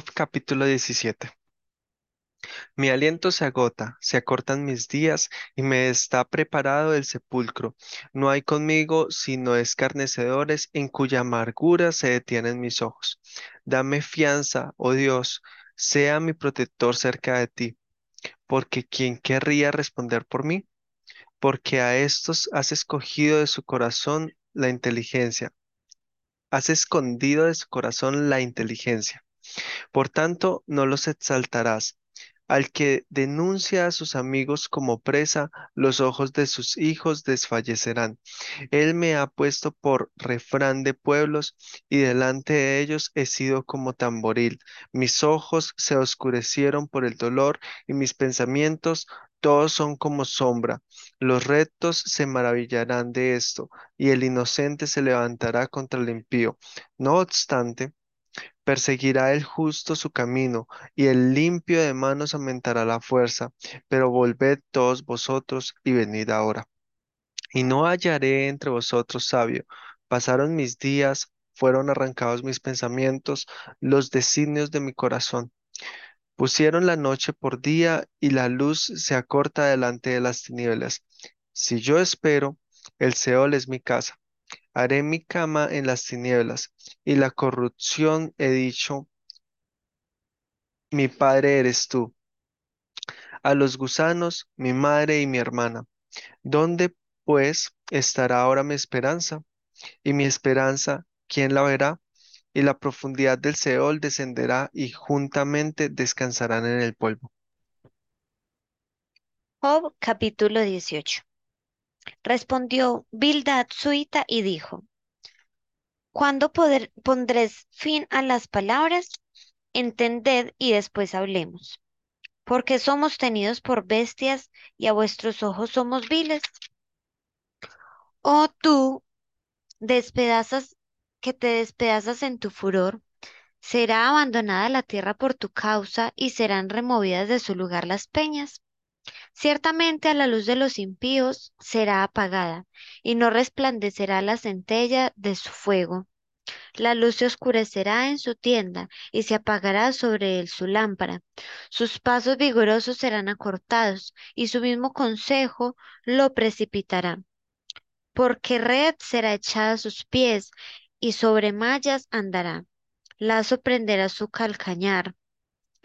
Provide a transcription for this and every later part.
Capítulo 17. Mi aliento se agota, se acortan mis días y me está preparado el sepulcro. No hay conmigo sino escarnecedores en cuya amargura se detienen mis ojos. Dame fianza, oh Dios, sea mi protector cerca de ti, porque ¿quién querría responder por mí? Porque a estos has escogido de su corazón la inteligencia, has escondido de su corazón la inteligencia. Por tanto, no los exaltarás. Al que denuncia a sus amigos como presa, los ojos de sus hijos desfallecerán. Él me ha puesto por refrán de pueblos, y delante de ellos he sido como tamboril. Mis ojos se oscurecieron por el dolor, y mis pensamientos todos son como sombra. Los rectos se maravillarán de esto, y el inocente se levantará contra el impío. No obstante, Perseguirá el justo su camino, y el limpio de manos aumentará la fuerza. Pero volved todos vosotros y venid ahora. Y no hallaré entre vosotros sabio. Pasaron mis días, fueron arrancados mis pensamientos, los designios de mi corazón. Pusieron la noche por día y la luz se acorta delante de las tinieblas. Si yo espero, el Seol es mi casa. Haré mi cama en las tinieblas, y la corrupción he dicho, mi padre eres tú. A los gusanos, mi madre y mi hermana. ¿Dónde, pues, estará ahora mi esperanza? Y mi esperanza, ¿quién la verá? Y la profundidad del Seol descenderá y juntamente descansarán en el polvo. Job capítulo 18. Respondió Bildad suita y dijo, ¿Cuándo pondréis fin a las palabras? Entended y después hablemos. Porque somos tenidos por bestias y a vuestros ojos somos viles. Oh tú, despedazas, que te despedazas en tu furor, será abandonada la tierra por tu causa y serán removidas de su lugar las peñas. Ciertamente a la luz de los impíos será apagada, y no resplandecerá la centella de su fuego. La luz se oscurecerá en su tienda, y se apagará sobre él su lámpara. Sus pasos vigorosos serán acortados, y su mismo consejo lo precipitará. Porque red será echada a sus pies, y sobre mallas andará. Lazo prenderá su calcañar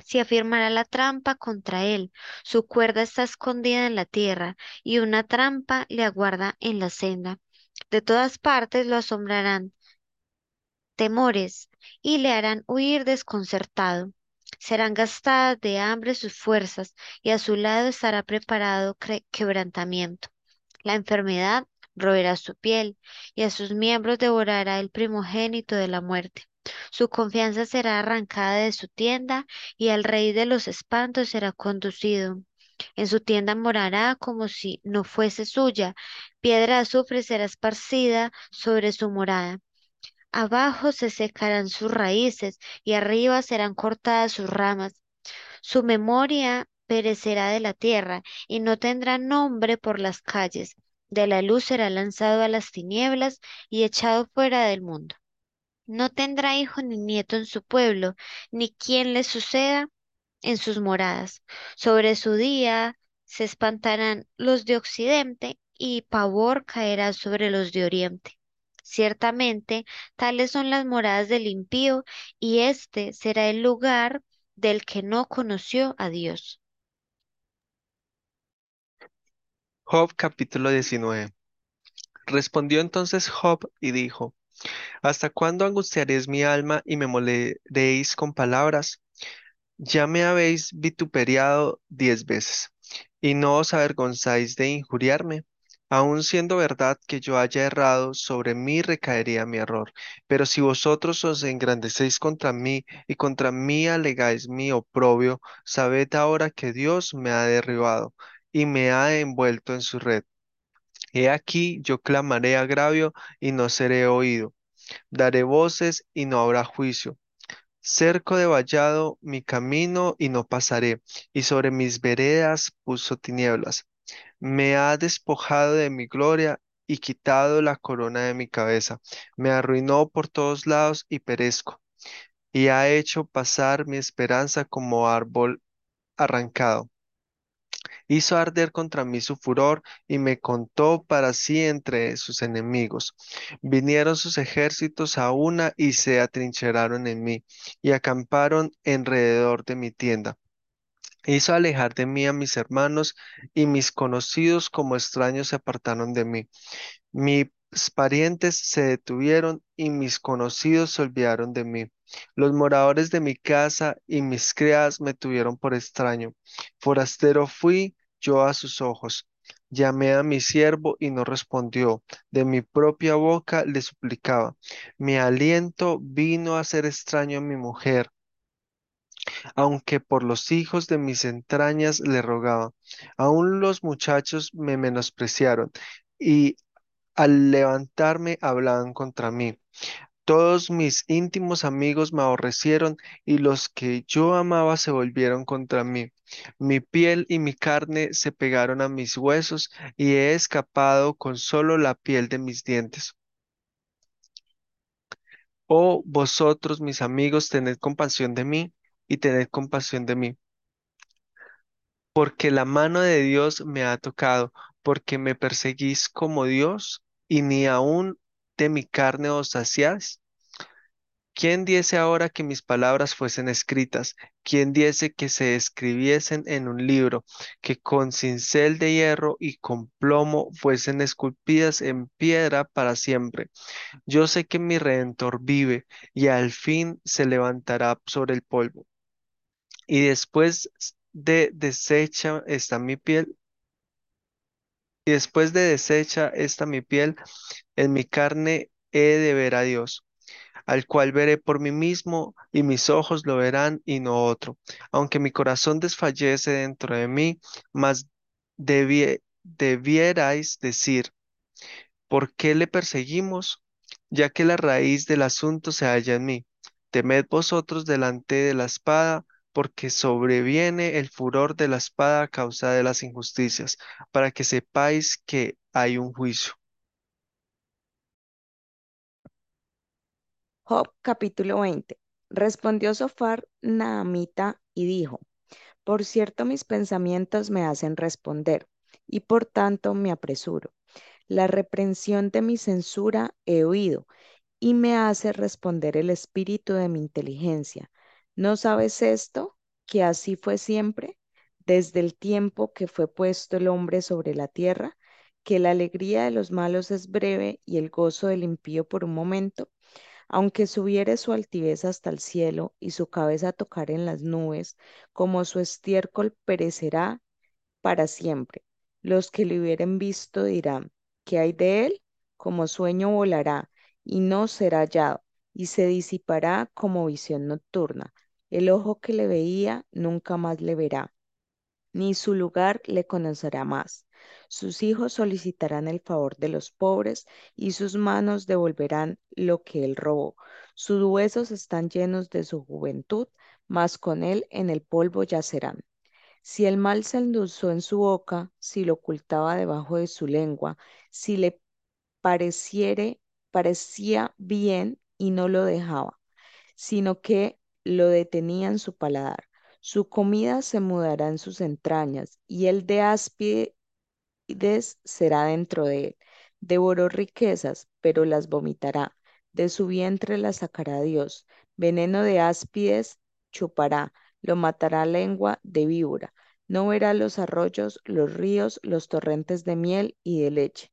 se afirmará la trampa contra él. Su cuerda está escondida en la tierra y una trampa le aguarda en la senda. De todas partes lo asombrarán temores y le harán huir desconcertado. Serán gastadas de hambre sus fuerzas y a su lado estará preparado quebrantamiento. La enfermedad roerá su piel y a sus miembros devorará el primogénito de la muerte. Su confianza será arrancada de su tienda y al rey de los espantos será conducido. En su tienda morará como si no fuese suya. Piedra de azufre será esparcida sobre su morada. Abajo se secarán sus raíces y arriba serán cortadas sus ramas. Su memoria perecerá de la tierra y no tendrá nombre por las calles. De la luz será lanzado a las tinieblas y echado fuera del mundo. No tendrá hijo ni nieto en su pueblo, ni quien le suceda en sus moradas. Sobre su día se espantarán los de occidente y pavor caerá sobre los de oriente. Ciertamente, tales son las moradas del impío, y este será el lugar del que no conoció a Dios. Job capítulo 19. Respondió entonces Job y dijo, ¿Hasta cuándo angustiaréis mi alma y me moleréis con palabras? Ya me habéis vituperiado diez veces, y no os avergonzáis de injuriarme. Aun siendo verdad que yo haya errado, sobre mí recaería mi error. Pero si vosotros os engrandecéis contra mí y contra mí alegáis mi oprobio, sabed ahora que Dios me ha derribado y me ha envuelto en su red. He aquí yo clamaré agravio y no seré oído. Daré voces y no habrá juicio. Cerco de vallado mi camino y no pasaré, y sobre mis veredas puso tinieblas. Me ha despojado de mi gloria y quitado la corona de mi cabeza. Me arruinó por todos lados y perezco. y ha hecho pasar mi esperanza como árbol arrancado. Hizo arder contra mí su furor y me contó para sí entre sus enemigos. Vinieron sus ejércitos a una y se atrincheraron en mí y acamparon alrededor de mi tienda. Hizo alejar de mí a mis hermanos y mis conocidos como extraños se apartaron de mí. Mis parientes se detuvieron y mis conocidos se olvidaron de mí. Los moradores de mi casa y mis criadas me tuvieron por extraño. Forastero fui yo a sus ojos. Llamé a mi siervo y no respondió. De mi propia boca le suplicaba. Mi aliento vino a ser extraño a mi mujer, aunque por los hijos de mis entrañas le rogaba. Aún los muchachos me menospreciaron y al levantarme hablaban contra mí. Todos mis íntimos amigos me aborrecieron y los que yo amaba se volvieron contra mí. Mi piel y mi carne se pegaron a mis huesos y he escapado con solo la piel de mis dientes. Oh, vosotros, mis amigos, tened compasión de mí y tened compasión de mí, porque la mano de Dios me ha tocado, porque me perseguís como Dios y ni aun de mi carne os saciáis. ¿Quién diese ahora que mis palabras fuesen escritas? ¿Quién diese que se escribiesen en un libro, que con cincel de hierro y con plomo fuesen esculpidas en piedra para siempre? Yo sé que mi Redentor vive y al fin se levantará sobre el polvo. Y después de deshecha está mi piel, y después de deshecha está mi piel, en mi carne he de ver a Dios al cual veré por mí mismo, y mis ojos lo verán y no otro. Aunque mi corazón desfallece dentro de mí, mas debie- debierais decir, ¿por qué le perseguimos? Ya que la raíz del asunto se halla en mí. Temed vosotros delante de la espada, porque sobreviene el furor de la espada a causa de las injusticias, para que sepáis que hay un juicio. Job capítulo 20. Respondió Sofar Naamita y dijo, Por cierto mis pensamientos me hacen responder, y por tanto me apresuro. La reprensión de mi censura he oído, y me hace responder el espíritu de mi inteligencia. ¿No sabes esto? Que así fue siempre, desde el tiempo que fue puesto el hombre sobre la tierra, que la alegría de los malos es breve y el gozo del impío por un momento. Aunque subiere su altivez hasta el cielo y su cabeza tocar en las nubes, como su estiércol perecerá para siempre. Los que le hubieren visto dirán, ¿qué hay de él? Como sueño volará y no será hallado, y se disipará como visión nocturna. El ojo que le veía nunca más le verá, ni su lugar le conocerá más. Sus hijos solicitarán el favor de los pobres y sus manos devolverán lo que él robó. Sus huesos están llenos de su juventud, mas con él en el polvo yacerán. Si el mal se endulzó en su boca, si lo ocultaba debajo de su lengua, si le pareciere, parecía bien y no lo dejaba, sino que lo detenía en su paladar. Su comida se mudará en sus entrañas, y el de áspides será dentro de él. Devoró riquezas, pero las vomitará. De su vientre las sacará Dios. Veneno de áspides chupará, lo matará lengua de víbora. No verá los arroyos, los ríos, los torrentes de miel y de leche.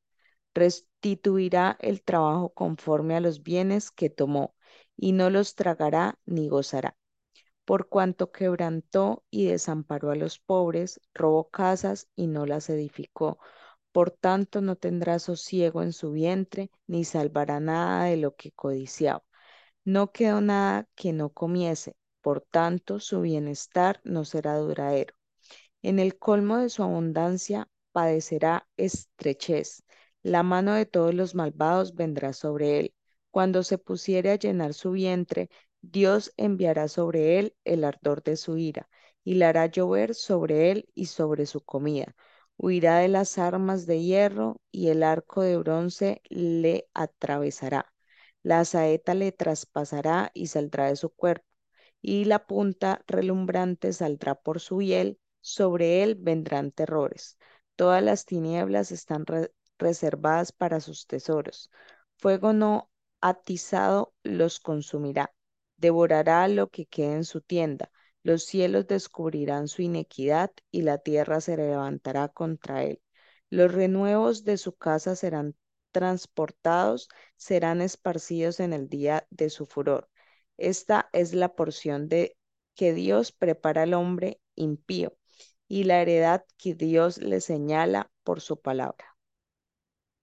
Restituirá el trabajo conforme a los bienes que tomó, y no los tragará ni gozará por cuanto quebrantó y desamparó a los pobres, robó casas y no las edificó. Por tanto, no tendrá sosiego en su vientre, ni salvará nada de lo que codiciaba. No quedó nada que no comiese, por tanto, su bienestar no será duradero. En el colmo de su abundancia padecerá estrechez. La mano de todos los malvados vendrá sobre él. Cuando se pusiere a llenar su vientre, Dios enviará sobre él el ardor de su ira, y la hará llover sobre él y sobre su comida. Huirá de las armas de hierro, y el arco de bronce le atravesará. La saeta le traspasará y saldrá de su cuerpo. y la punta relumbrante saldrá por su hiel, sobre él vendrán terrores. Todas las tinieblas están reservadas para sus tesoros. Fuego no atizado los consumirá, devorará lo que quede en su tienda. Los cielos descubrirán su inequidad y la tierra se levantará contra él. Los renuevos de su casa serán transportados, serán esparcidos en el día de su furor. Esta es la porción de que Dios prepara al hombre impío y la heredad que Dios le señala por su palabra.